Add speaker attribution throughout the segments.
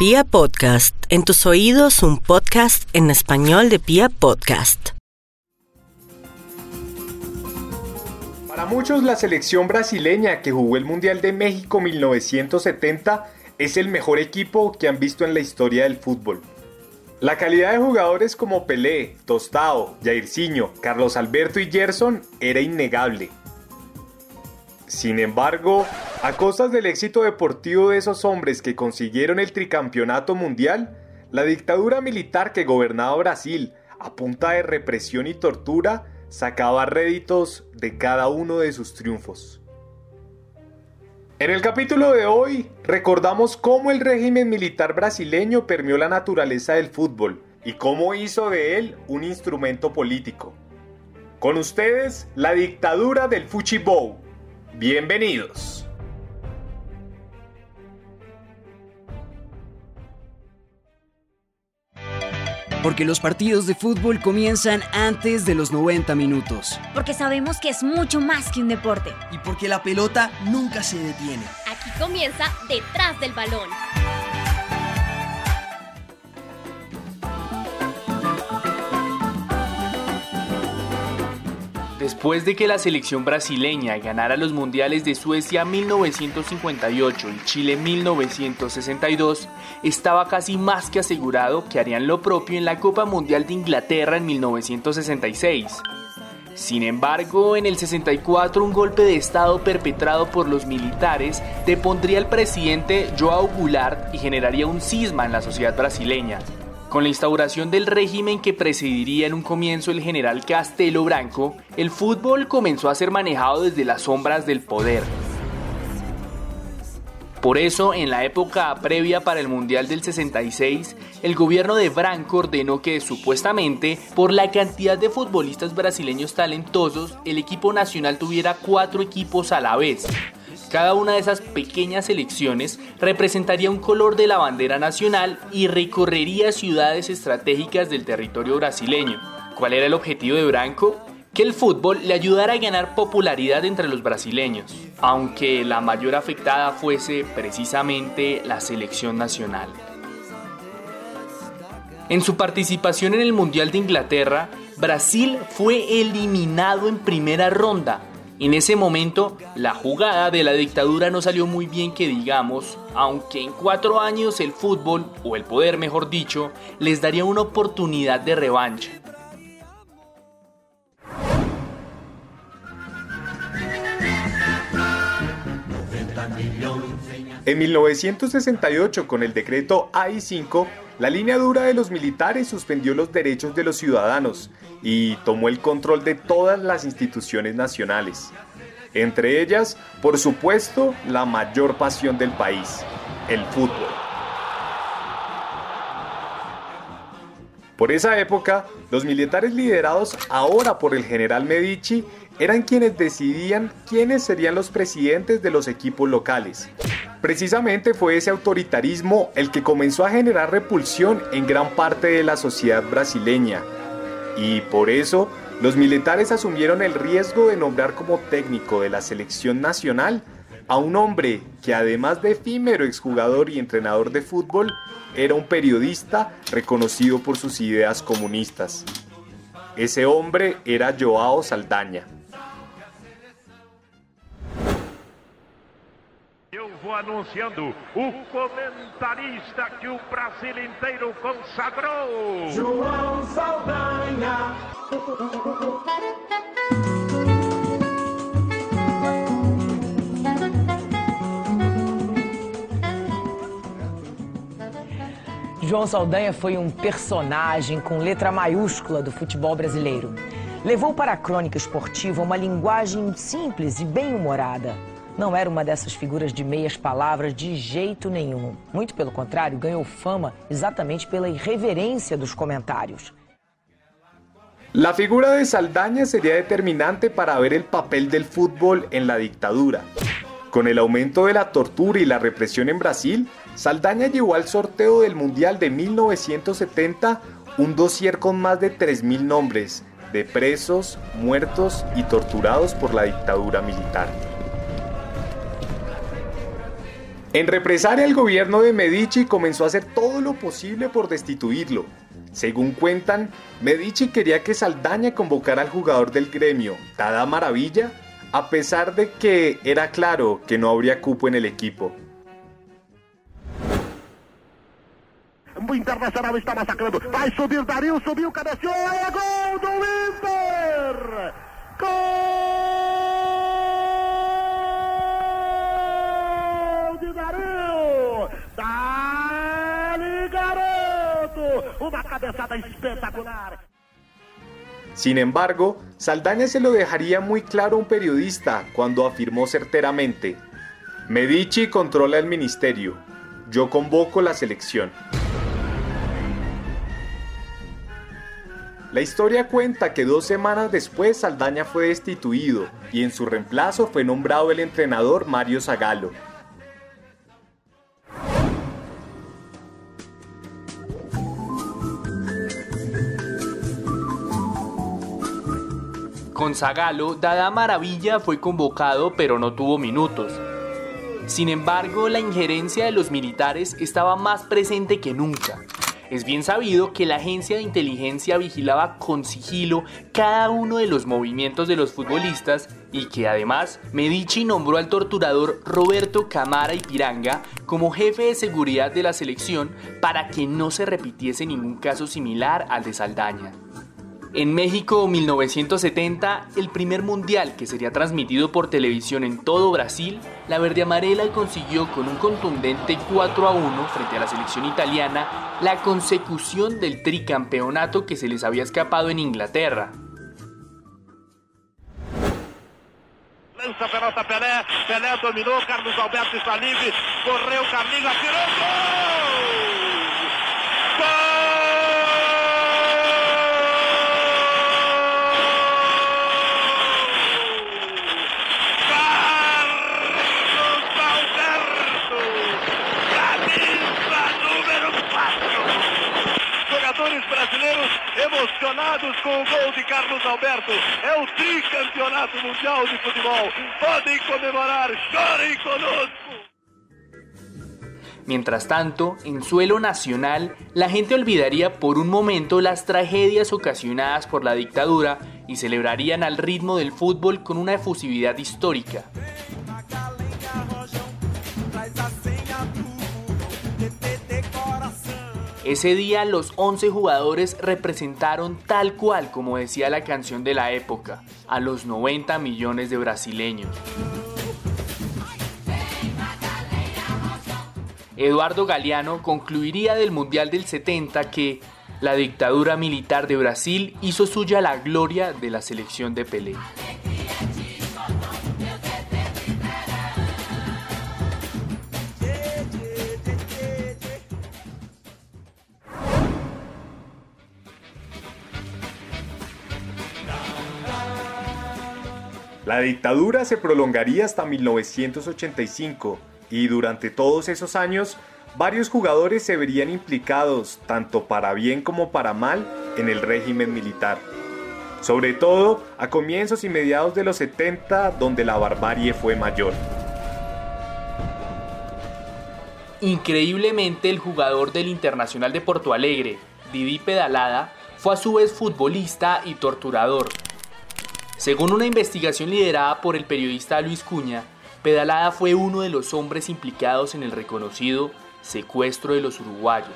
Speaker 1: Pia Podcast, en tus oídos un podcast en español de Pia Podcast.
Speaker 2: Para muchos la selección brasileña que jugó el Mundial de México 1970 es el mejor equipo que han visto en la historia del fútbol. La calidad de jugadores como Pelé, Tostao, Jairzinho, Carlos Alberto y Gerson era innegable. Sin embargo, a costas del éxito deportivo de esos hombres que consiguieron el tricampeonato mundial, la dictadura militar que gobernaba Brasil, a punta de represión y tortura, sacaba réditos de cada uno de sus triunfos. En el capítulo de hoy recordamos cómo el régimen militar brasileño permeó la naturaleza del fútbol y cómo hizo de él un instrumento político. Con ustedes, la dictadura del Fuchibou. Bienvenidos.
Speaker 3: Porque los partidos de fútbol comienzan antes de los 90 minutos.
Speaker 4: Porque sabemos que es mucho más que un deporte.
Speaker 5: Y porque la pelota nunca se detiene.
Speaker 6: Aquí comienza detrás del balón.
Speaker 7: Después de que la selección brasileña ganara los mundiales de Suecia 1958 y Chile 1962, estaba casi más que asegurado que harían lo propio en la Copa Mundial de Inglaterra en 1966. Sin embargo, en el 64 un golpe de Estado perpetrado por los militares depondría al presidente João Goulart y generaría un cisma en la sociedad brasileña. Con la instauración del régimen que presidiría en un comienzo el general Castelo Branco, el fútbol comenzó a ser manejado desde las sombras del poder. Por eso, en la época previa para el Mundial del 66, el gobierno de Branco ordenó que supuestamente, por la cantidad de futbolistas brasileños talentosos, el equipo nacional tuviera cuatro equipos a la vez, cada una de esas pequeñas selecciones representaría un color de la bandera nacional y recorrería ciudades estratégicas del territorio brasileño. ¿Cuál era el objetivo de Branco? Que el fútbol le ayudara a ganar popularidad entre los brasileños, aunque la mayor afectada fuese precisamente la selección nacional. En su participación en el Mundial de Inglaterra, Brasil fue eliminado en primera ronda en ese momento, la jugada de la dictadura no salió muy bien que digamos, aunque en cuatro años el fútbol, o el poder mejor dicho, les daría una oportunidad de revancha.
Speaker 2: En 1968, con el decreto AI-5, la línea dura de los militares suspendió los derechos de los ciudadanos y tomó el control de todas las instituciones nacionales. Entre ellas, por supuesto, la mayor pasión del país, el fútbol. Por esa época, los militares liderados ahora por el general Medici eran quienes decidían quiénes serían los presidentes de los equipos locales. Precisamente fue ese autoritarismo el que comenzó a generar repulsión en gran parte de la sociedad brasileña. Y por eso, los militares asumieron el riesgo de nombrar como técnico de la selección nacional a un hombre que además de efímero exjugador y entrenador de fútbol, era un periodista reconocido por sus ideas comunistas. Ese hombre era Joao Saldaña.
Speaker 8: Anunciando o comentarista que o Brasil inteiro consagrou. João Saldanha.
Speaker 9: João Saldanha foi um personagem com letra maiúscula do futebol brasileiro. Levou para a crônica esportiva uma linguagem simples e bem-humorada não era uma dessas figuras de meias palavras de jeito nenhum. Muito pelo contrário, ganhou fama exatamente pela irreverência dos comentários.
Speaker 2: La figura de Saldaña sería determinante para ver el papel del fútbol en la dictadura. Con el aumento de la tortura y la represión en Brasil, Saldaña llevó al sorteo del Mundial de 1970 un dossier con más de 3.000 nombres de presos, muertos y torturados por la dictadura militar. En represalia, el gobierno de Medici comenzó a hacer todo lo posible por destituirlo. Según cuentan, Medici quería que Saldaña convocara al jugador del gremio, Tada Maravilla, a pesar de que era claro que no habría cupo en el equipo
Speaker 8: de Dario! Dali, garoto! Uma cabeçada espetacular.
Speaker 2: Sin embargo, Saldaña se lo dejaría muy claro a un periodista cuando afirmó certeramente, Medici controla el ministerio, yo convoco la selección. La historia cuenta que dos semanas después Saldaña fue destituido y en su reemplazo fue nombrado el entrenador Mario Zagallo.
Speaker 7: Con Dada Maravilla fue convocado pero no tuvo minutos. Sin embargo, la injerencia de los militares estaba más presente que nunca. Es bien sabido que la agencia de inteligencia vigilaba con sigilo cada uno de los movimientos de los futbolistas y que además Medici nombró al torturador Roberto Camara y Piranga como jefe de seguridad de la selección para que no se repitiese ningún caso similar al de Saldaña. En México 1970, el primer mundial que sería transmitido por televisión en todo Brasil, la verde amarela consiguió con un contundente 4 a 1 frente a la selección italiana la consecución del tricampeonato que se les había escapado en Inglaterra.
Speaker 8: Lança a pelota Pelé, Pelé dominou, Carlos Alberto está livre, correu, Carlinhos atirou, gol! Gol! Carlos Alberto, camisa número 4. Jogadores
Speaker 7: Mientras tanto, en suelo nacional, la gente olvidaría por un momento las tragedias ocasionadas por la dictadura y celebrarían al ritmo del fútbol con una efusividad histórica. Ese día los 11 jugadores representaron tal cual como decía la canción de la época, a los 90 millones de brasileños. Eduardo Galeano concluiría del Mundial del 70 que la dictadura militar de Brasil hizo suya la gloria de la selección de Pelé.
Speaker 2: La dictadura se prolongaría hasta 1985 y durante todos esos años varios jugadores se verían implicados, tanto para bien como para mal, en el régimen militar. Sobre todo a comienzos y mediados de los 70, donde la barbarie fue mayor.
Speaker 7: Increíblemente, el jugador del Internacional de Porto Alegre, Didi Pedalada, fue a su vez futbolista y torturador. Según una investigación liderada por el periodista Luis Cuña, Pedalada fue uno de los hombres implicados en el reconocido secuestro de los uruguayos,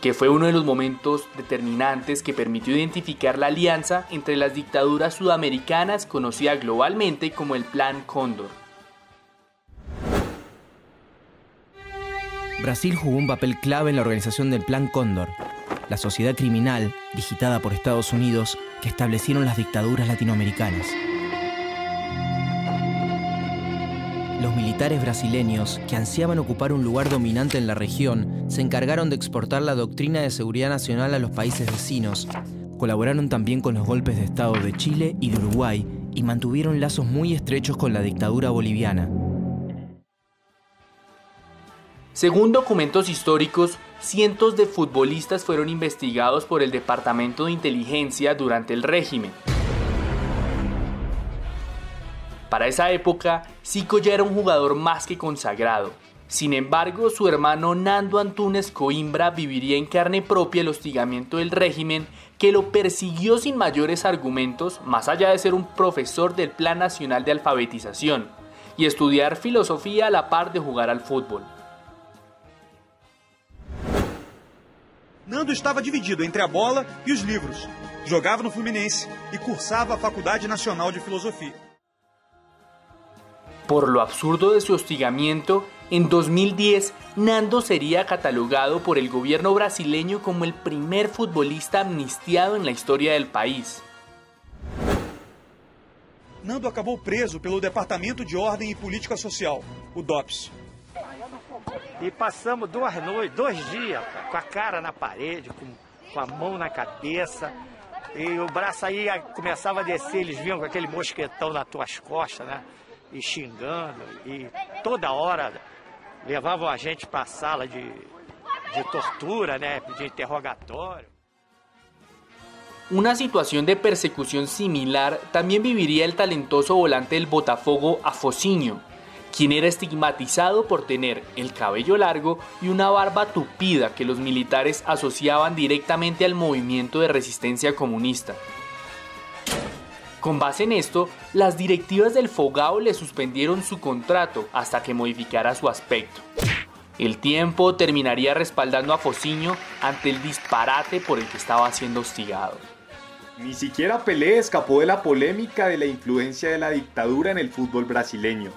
Speaker 7: que fue uno de los momentos determinantes que permitió identificar la alianza entre las dictaduras sudamericanas conocida globalmente como el Plan Cóndor.
Speaker 10: Brasil jugó un papel clave en la organización del Plan Cóndor, la sociedad criminal digitada por Estados Unidos que establecieron las dictaduras latinoamericanas. Los militares brasileños, que ansiaban ocupar un lugar dominante en la región, se encargaron de exportar la doctrina de seguridad nacional a los países vecinos. Colaboraron también con los golpes de Estado de Chile y de Uruguay y mantuvieron lazos muy estrechos con la dictadura boliviana.
Speaker 7: Según documentos históricos, cientos de futbolistas fueron investigados por el Departamento de Inteligencia durante el régimen. Para esa época, Zico ya era un jugador más que consagrado. Sin embargo, su hermano Nando Antunes Coimbra viviría en carne propia el hostigamiento del régimen que lo persiguió sin mayores argumentos, más allá de ser un profesor del Plan Nacional de Alfabetización y estudiar filosofía a la par de jugar al fútbol.
Speaker 11: Nando estava dividido entre a bola e os livros. Jogava no Fluminense e cursava a Faculdade Nacional de Filosofia.
Speaker 7: Por lo absurdo de su hostigamiento, en 2010 Nando sería catalogado por el gobierno brasileño como el primer futbolista amnistiado en la historia del país.
Speaker 11: Nando acabou preso pelo Departamento de Ordem e Política Social, o DOPS.
Speaker 12: E passamos duas noites, dois dias, com a cara na parede, com, com a mão na cabeça. E o braço aí começava a descer, eles vinham com aquele mosquetão nas tuas costas, né? E xingando. E toda hora levavam a gente para a sala de, de tortura, né? De interrogatório.
Speaker 7: Una situación de persecución similar también viviría el talentoso volante del Botafogo Afosinho, quien era estigmatizado por tener el cabello largo y una barba tupida que los militares asociaban directamente al movimiento de resistencia comunista. Con base en esto, las directivas del Fogao le suspendieron su contrato hasta que modificara su aspecto. El tiempo terminaría respaldando a Focinho ante el disparate por el que estaba siendo hostigado.
Speaker 2: Ni siquiera Pelé escapó de la polémica de la influencia de la dictadura en el fútbol brasileño.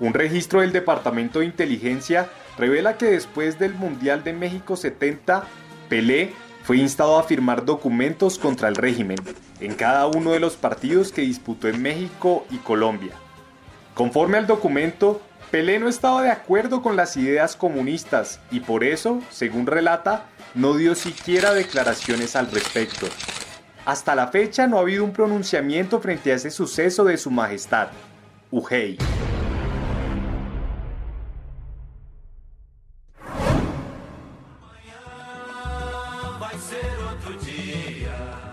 Speaker 2: Un registro del Departamento de Inteligencia revela que después del Mundial de México 70, Pelé fue instado a firmar documentos contra el régimen en cada uno de los partidos que disputó en México y Colombia. Conforme al documento, Pelé no estaba de acuerdo con las ideas comunistas y por eso, según relata, no dio siquiera declaraciones al respecto. Hasta la fecha no ha habido un pronunciamiento frente a ese suceso de su majestad, Ujei.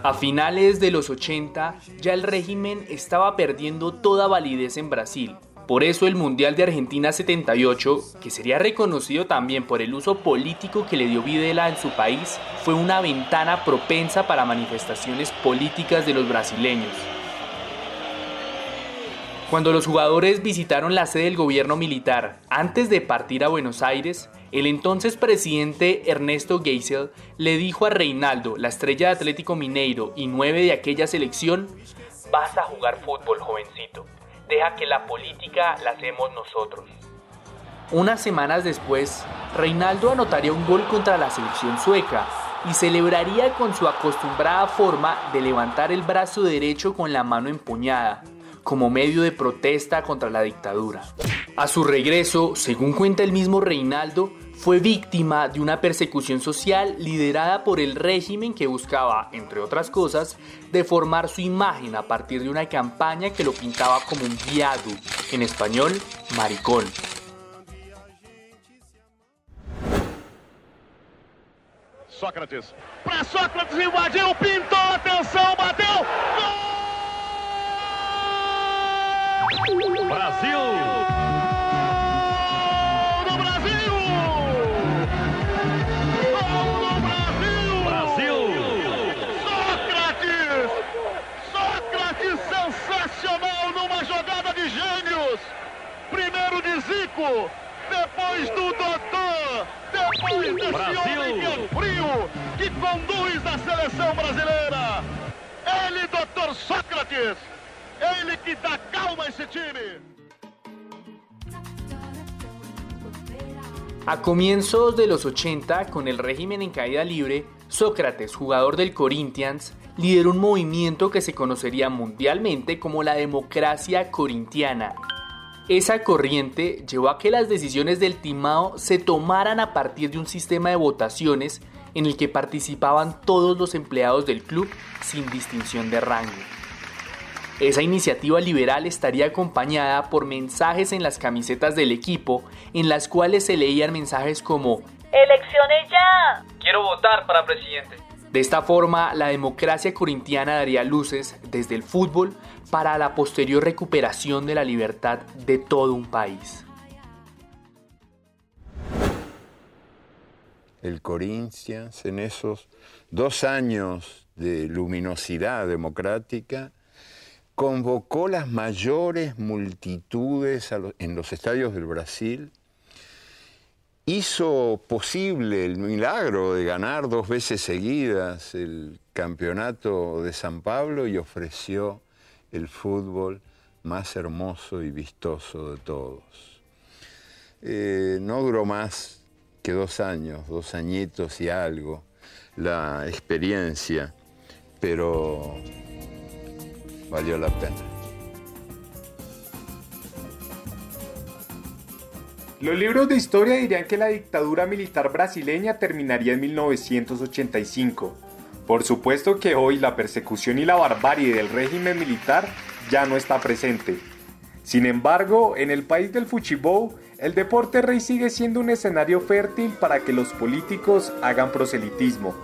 Speaker 7: A finales de los 80, ya el régimen estaba perdiendo toda validez en Brasil. Por eso el Mundial de Argentina 78, que sería reconocido también por el uso político que le dio Videla en su país, fue una ventana propensa para manifestaciones políticas de los brasileños. Cuando los jugadores visitaron la sede del gobierno militar antes de partir a Buenos Aires, el entonces presidente Ernesto Geisel le dijo a Reinaldo, la estrella de Atlético Mineiro y nueve de aquella selección, vas a jugar fútbol, jovencito. Deja que la política la hacemos nosotros. Unas semanas después, Reinaldo anotaría un gol contra la selección sueca y celebraría con su acostumbrada forma de levantar el brazo derecho con la mano empuñada, como medio de protesta contra la dictadura. A su regreso, según cuenta el mismo Reinaldo, fue víctima de una persecución social liderada por el régimen que buscaba, entre otras cosas, deformar su imagen a partir de una campaña que lo pintaba como un viado, en español, maricón.
Speaker 8: Sócrates. Para Sócrates invadiu, pintou, atenção, bateu. Gol! Brasil! Zico, depois do Doutor, depois desse Brasil. homem frio, que conduz a seleção brasileira. Ele, Doutor Sócrates, ele que dá calma a esse time.
Speaker 7: A comienzos de los 80, con el régimen en caída libre, Sócrates, jugador del Corinthians, lideró un movimiento que se conocería mundialmente como la democracia corintiana. Esa corriente llevó a que las decisiones del timao se tomaran a partir de un sistema de votaciones en el que participaban todos los empleados del club sin distinción de rango. Esa iniciativa liberal estaría acompañada por mensajes en las camisetas del equipo en las cuales se leían mensajes como
Speaker 13: ¡Elecciones ya!
Speaker 14: Quiero votar para presidente.
Speaker 7: De esta forma, la democracia corintiana daría luces desde el fútbol para la posterior recuperación de la libertad de todo un país.
Speaker 13: El Corinthians en esos dos años de luminosidad democrática convocó las mayores multitudes en los estadios del Brasil, hizo posible el milagro de ganar dos veces seguidas el campeonato de San Pablo y ofreció el fútbol más hermoso y vistoso de todos. Eh, no duró más que dos años, dos añitos y algo, la experiencia, pero valió la pena.
Speaker 2: Los libros de historia dirían que la dictadura militar brasileña terminaría en 1985. Por supuesto que hoy la persecución y la barbarie del régimen militar ya no está presente. Sin embargo, en el país del Fuchibou, el deporte rey sigue siendo un escenario fértil para que los políticos hagan proselitismo.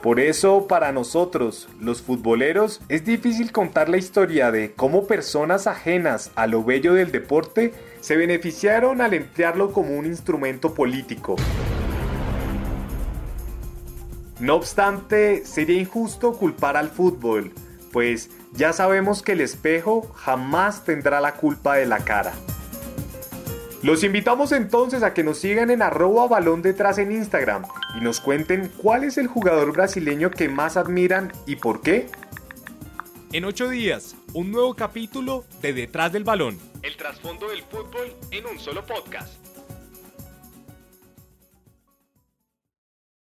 Speaker 2: Por eso, para nosotros, los futboleros, es difícil contar la historia de cómo personas ajenas a lo bello del deporte se beneficiaron al emplearlo como un instrumento político. No obstante, sería injusto culpar al fútbol, pues ya sabemos que el espejo jamás tendrá la culpa de la cara. Los invitamos entonces a que nos sigan en arroba balón detrás en Instagram y nos cuenten cuál es el jugador brasileño que más admiran y por qué.
Speaker 14: En ocho días, un nuevo capítulo de Detrás del Balón.
Speaker 2: El trasfondo del fútbol en un solo podcast.